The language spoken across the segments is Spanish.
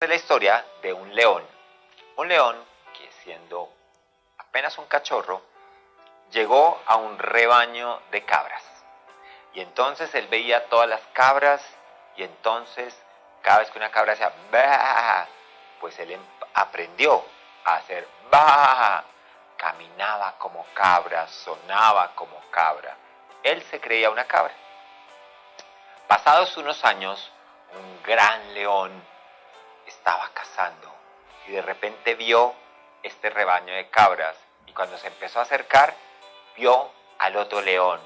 es la historia de un león. Un león que siendo apenas un cachorro, llegó a un rebaño de cabras. Y entonces él veía todas las cabras y entonces cada vez que una cabra hacía bah, pues él em, aprendió a hacer bah, caminaba como cabra, sonaba como cabra. Él se creía una cabra. Pasados unos años, un gran león estaba cazando. Y de repente vio este rebaño de cabras. Y cuando se empezó a acercar vio al otro león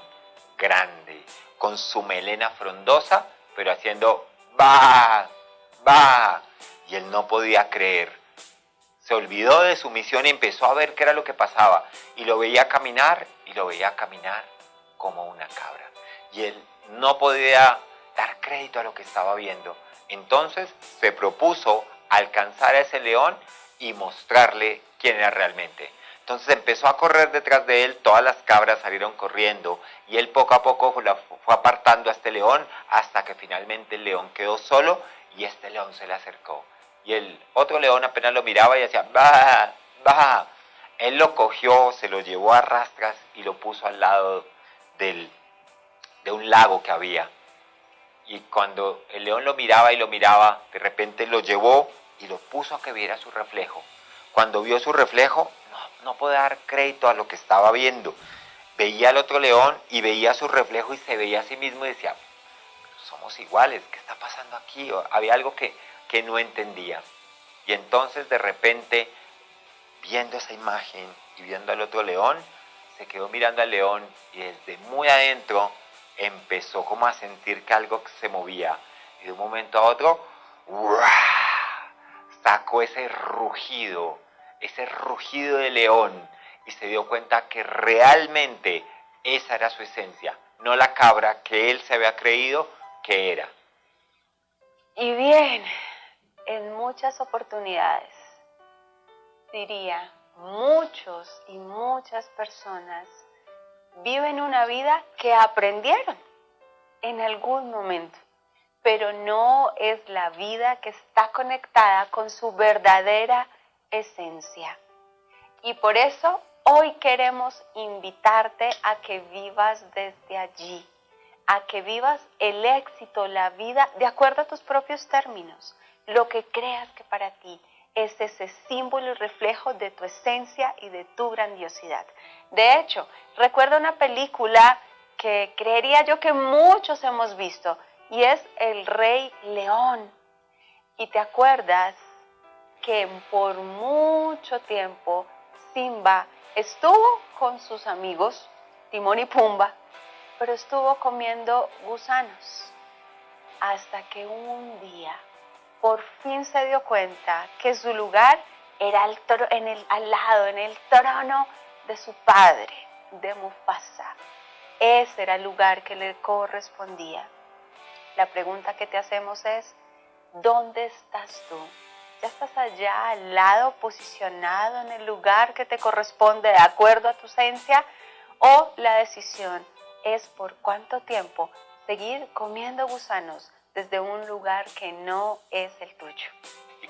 grande con su melena frondosa pero haciendo va va y él no podía creer. Se olvidó de su misión y empezó a ver qué era lo que pasaba. Y lo veía caminar y lo veía caminar como una cabra. Y él no podía dar crédito a lo que estaba viendo. Entonces se propuso alcanzar a ese león y mostrarle quién era realmente. Entonces empezó a correr detrás de él, todas las cabras salieron corriendo y él poco a poco fue apartando a este león hasta que finalmente el león quedó solo y este león se le acercó. Y el otro león apenas lo miraba y decía, va, va. Él lo cogió, se lo llevó a rastras y lo puso al lado del, de un lago que había y cuando el león lo miraba y lo miraba, de repente lo llevó y lo puso a que viera su reflejo. Cuando vio su reflejo, no, no podía dar crédito a lo que estaba viendo. Veía al otro león y veía su reflejo y se veía a sí mismo y decía, somos iguales, ¿qué está pasando aquí? había algo que, que no entendía. Y entonces de repente, viendo esa imagen y viendo al otro león, se quedó mirando al león y desde muy adentro empezó como a sentir que algo se movía y de un momento a otro sacó ese rugido, ese rugido de león y se dio cuenta que realmente esa era su esencia, no la cabra que él se había creído que era. Y bien, en muchas oportunidades, diría, muchos y muchas personas viven una vida que aprendieron en algún momento, pero no es la vida que está conectada con su verdadera esencia. Y por eso hoy queremos invitarte a que vivas desde allí, a que vivas el éxito, la vida, de acuerdo a tus propios términos, lo que creas que para ti es ese símbolo y reflejo de tu esencia y de tu grandiosidad. De hecho, recuerdo una película que creería yo que muchos hemos visto y es El Rey León. Y te acuerdas que por mucho tiempo Simba estuvo con sus amigos, Timón y Pumba, pero estuvo comiendo gusanos hasta que un día por fin se dio cuenta que su lugar era al, en el, al lado, en el trono de su padre, de Mufasa. Ese era el lugar que le correspondía. La pregunta que te hacemos es, ¿dónde estás tú? ¿Ya estás allá al lado, posicionado en el lugar que te corresponde de acuerdo a tu esencia? ¿O la decisión es por cuánto tiempo seguir comiendo gusanos desde un lugar que no es el tuyo.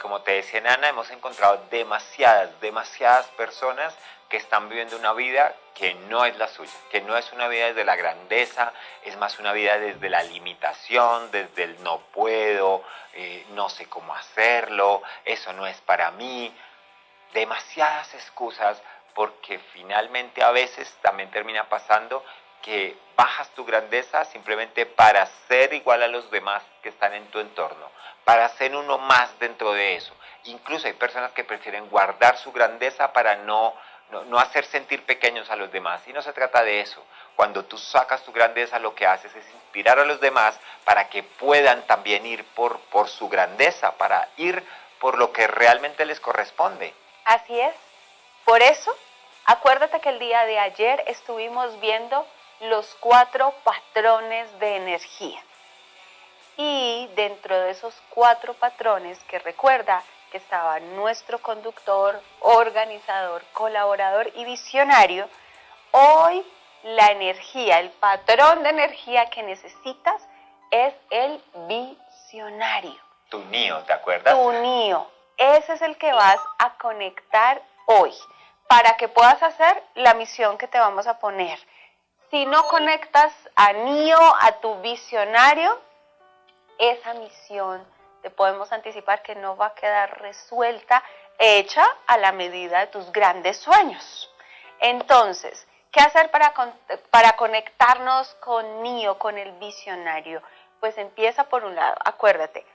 Como te decía Nana, hemos encontrado demasiadas, demasiadas personas que están viviendo una vida que no es la suya, que no es una vida desde la grandeza, es más una vida desde la limitación, desde el no puedo, eh, no sé cómo hacerlo, eso no es para mí. Demasiadas excusas porque finalmente a veces también termina pasando que bajas tu grandeza simplemente para ser igual a los demás que están en tu entorno, para ser uno más dentro de eso. Incluso hay personas que prefieren guardar su grandeza para no, no, hacer sentir pequeños a los demás. Y no se trata de eso. Cuando tú sacas tu grandeza, lo que haces es inspirar a los demás para que puedan también ir por, por su grandeza, para ir por lo que realmente les corresponde. Así es. Por eso, acuérdate que el día de ayer estuvimos viendo los cuatro patrones de energía. Y dentro de esos cuatro patrones que recuerda que estaba nuestro conductor, organizador, colaborador y visionario, hoy la energía, el patrón de energía que necesitas es el visionario. Tu NIO, ¿te acuerdas? Tu NIO. Ese es el que vas a conectar hoy para que puedas hacer la misión que te vamos a poner. Si no conectas a NIO, a tu visionario, esa misión te podemos anticipar que no va a quedar resuelta, hecha a la medida de tus grandes sueños. Entonces, ¿qué hacer para, para conectarnos con NIO, con el visionario? Pues empieza por un lado, acuérdate,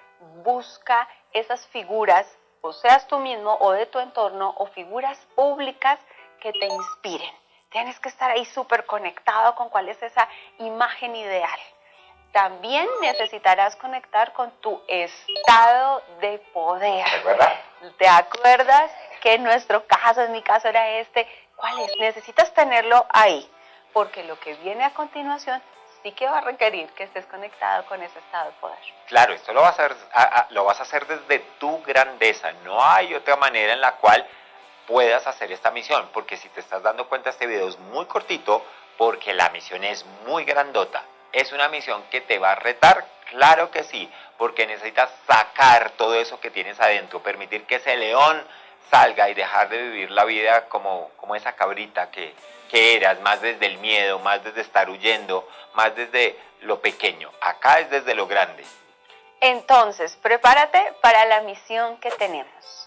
busca esas figuras, o seas tú mismo o de tu entorno, o figuras públicas que te inspiren. Tienes que estar ahí súper conectado con cuál es esa imagen ideal. También necesitarás conectar con tu estado de poder. ¿Te acuerdas que en nuestro caso, en mi caso era este? ¿Cuál es? Necesitas tenerlo ahí, porque lo que viene a continuación sí que va a requerir que estés conectado con ese estado de poder. Claro, esto lo vas a, hacer, lo vas a hacer desde tu grandeza. No hay otra manera en la cual puedas hacer esta misión, porque si te estás dando cuenta, este video es muy cortito, porque la misión es muy grandota. ¿Es una misión que te va a retar? Claro que sí, porque necesitas sacar todo eso que tienes adentro, permitir que ese león salga y dejar de vivir la vida como, como esa cabrita que, que eras, más desde el miedo, más desde estar huyendo, más desde lo pequeño. Acá es desde lo grande. Entonces, prepárate para la misión que tenemos.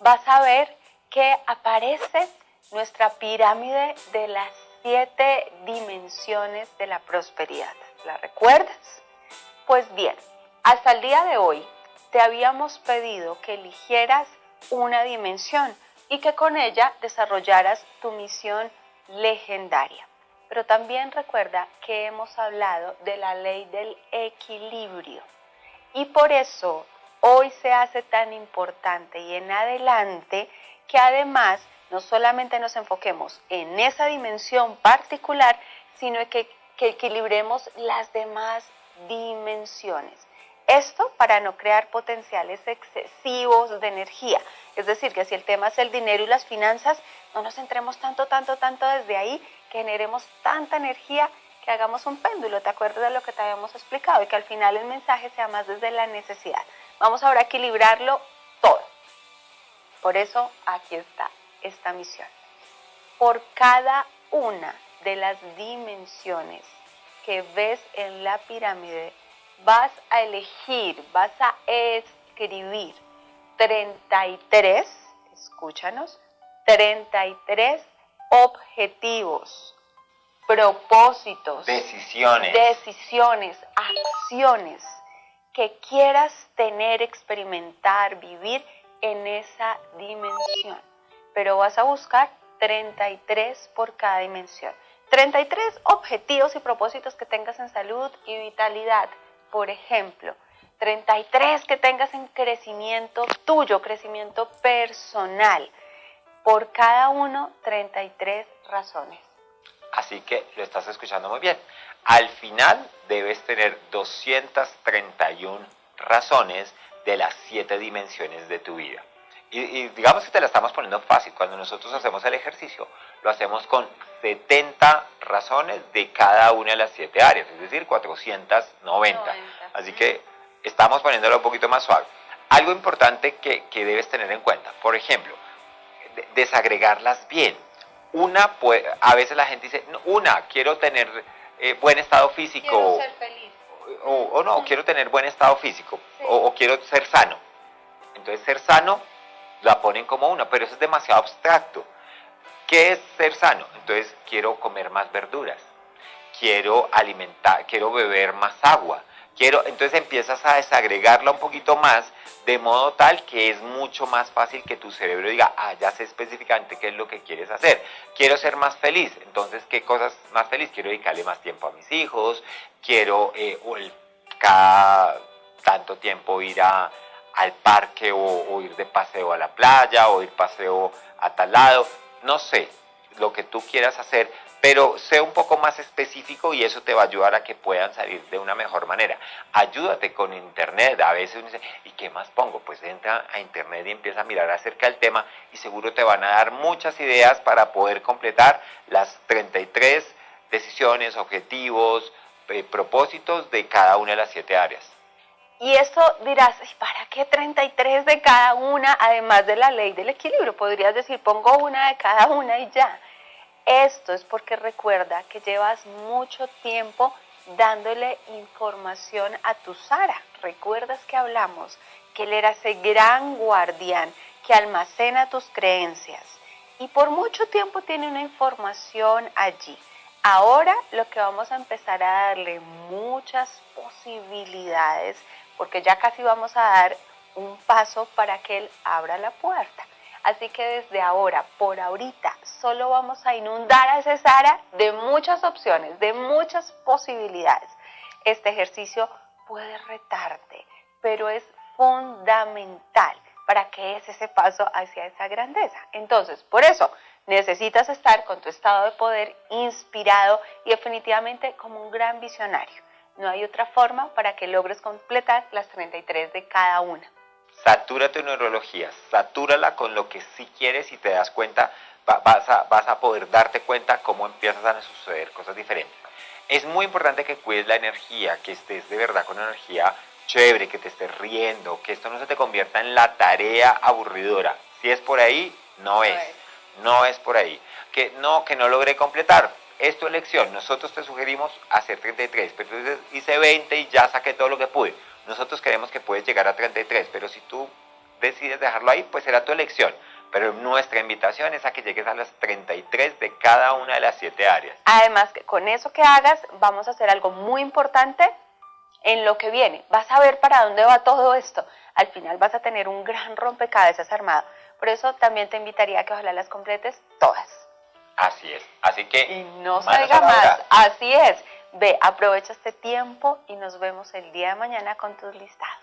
Vas a ver que aparece nuestra pirámide de las siete dimensiones de la prosperidad. ¿La recuerdas? Pues bien, hasta el día de hoy te habíamos pedido que eligieras una dimensión y que con ella desarrollaras tu misión legendaria. Pero también recuerda que hemos hablado de la ley del equilibrio y por eso hoy se hace tan importante y en adelante que además no solamente nos enfoquemos en esa dimensión particular, sino que, que equilibremos las demás dimensiones. Esto para no crear potenciales excesivos de energía. Es decir, que si el tema es el dinero y las finanzas, no nos centremos tanto, tanto, tanto desde ahí, generemos tanta energía que hagamos un péndulo. ¿Te acuerdas de lo que te habíamos explicado? Y que al final el mensaje sea más desde la necesidad. Vamos ahora a equilibrarlo todo. Por eso aquí está esta misión. Por cada una de las dimensiones que ves en la pirámide, vas a elegir, vas a escribir 33, escúchanos, 33 objetivos, propósitos, decisiones, decisiones, acciones que quieras tener, experimentar, vivir en esa dimensión pero vas a buscar 33 por cada dimensión. 33 objetivos y propósitos que tengas en salud y vitalidad, por ejemplo. 33 que tengas en crecimiento tuyo, crecimiento personal. Por cada uno, 33 razones. Así que lo estás escuchando muy bien. Al final debes tener 231 razones de las siete dimensiones de tu vida. Y, digamos que te la estamos poniendo fácil. Cuando nosotros hacemos el ejercicio, lo hacemos con 70 razones de cada una de las siete áreas, es decir, 490. Así que estamos poniéndolo un poquito más suave. Algo importante que, debes tener en cuenta, por ejemplo, desagregarlas bien. Una, a veces la gente dice, una, quiero tener eh, buen estado físico. Quiero ser feliz. O, no, quiero tener buen estado físico. o quiero ser sano. Entonces, ser sano la ponen como una, pero eso es demasiado abstracto. ¿Qué es ser sano? Entonces quiero comer más verduras, quiero alimentar, quiero beber más agua, quiero, entonces empiezas a desagregarla un poquito más de modo tal que es mucho más fácil que tu cerebro diga, ah, ya sé específicamente qué es lo que quieres hacer. Quiero ser más feliz, entonces, ¿qué cosas más feliz? Quiero dedicarle más tiempo a mis hijos, quiero eh, cada tanto tiempo ir a, al parque o, ir de paseo a la playa o ir paseo a tal lado, no sé, lo que tú quieras hacer, pero sé un poco más específico y eso te va a ayudar a que puedan salir de una mejor manera. Ayúdate con internet, a veces uno dice, ¿y qué más pongo? Pues entra a internet y empieza a mirar acerca del tema y seguro te van a dar muchas ideas para poder completar las 33 decisiones, objetivos, eh, propósitos de cada una de las siete áreas. Y esto dirás, ¿para qué 33 de cada una, además de la ley del equilibrio? Podrías decir, pongo una de cada una y ya. Esto es porque recuerda que llevas mucho tiempo dándole información a tu Sara. ¿Recuerdas que hablamos que él era ese gran guardián que almacena tus creencias? Y por mucho tiempo tiene una información allí. Ahora lo que vamos a empezar a darle muchas posibilidades, porque ya casi vamos a dar un paso para que él abra la puerta. Así que desde ahora, por ahorita, solo vamos a inundar a ese Sara de muchas opciones, de muchas posibilidades. Este ejercicio puede retarte, pero es fundamental para que es ese paso hacia esa grandeza. Entonces, por eso necesitas estar con tu estado de poder inspirado y definitivamente como un gran visionario. No hay otra forma para que logres completar las 33 de cada una. Satura tu neurología, satúrala con lo que sí quieres y te das cuenta, vas a, vas a poder darte cuenta cómo empiezan a suceder cosas diferentes. Es muy importante que cuides la energía, que estés de verdad con energía chévere, que te estés riendo, que esto no se te convierta en la tarea aburridora. Si es por ahí, no es. No es por ahí. Que no, que no logré completar. Es tu elección. Nosotros te sugerimos hacer 33, pero entonces hice 20 y ya saqué todo lo que pude. Nosotros queremos que puedes llegar a 33, pero si tú decides dejarlo ahí, pues será tu elección. Pero nuestra invitación es a que llegues a las 33 de cada una de las siete áreas. Además, con eso que hagas, vamos a hacer algo muy importante en lo que viene. Vas a ver para dónde va todo esto. Al final vas a tener un gran rompecabezas armado. Por eso también te invitaría a que ojalá las completes todas. Así es. Así que... Y no salga más. Así es. Ve, aprovecha este tiempo y nos vemos el día de mañana con tus listados.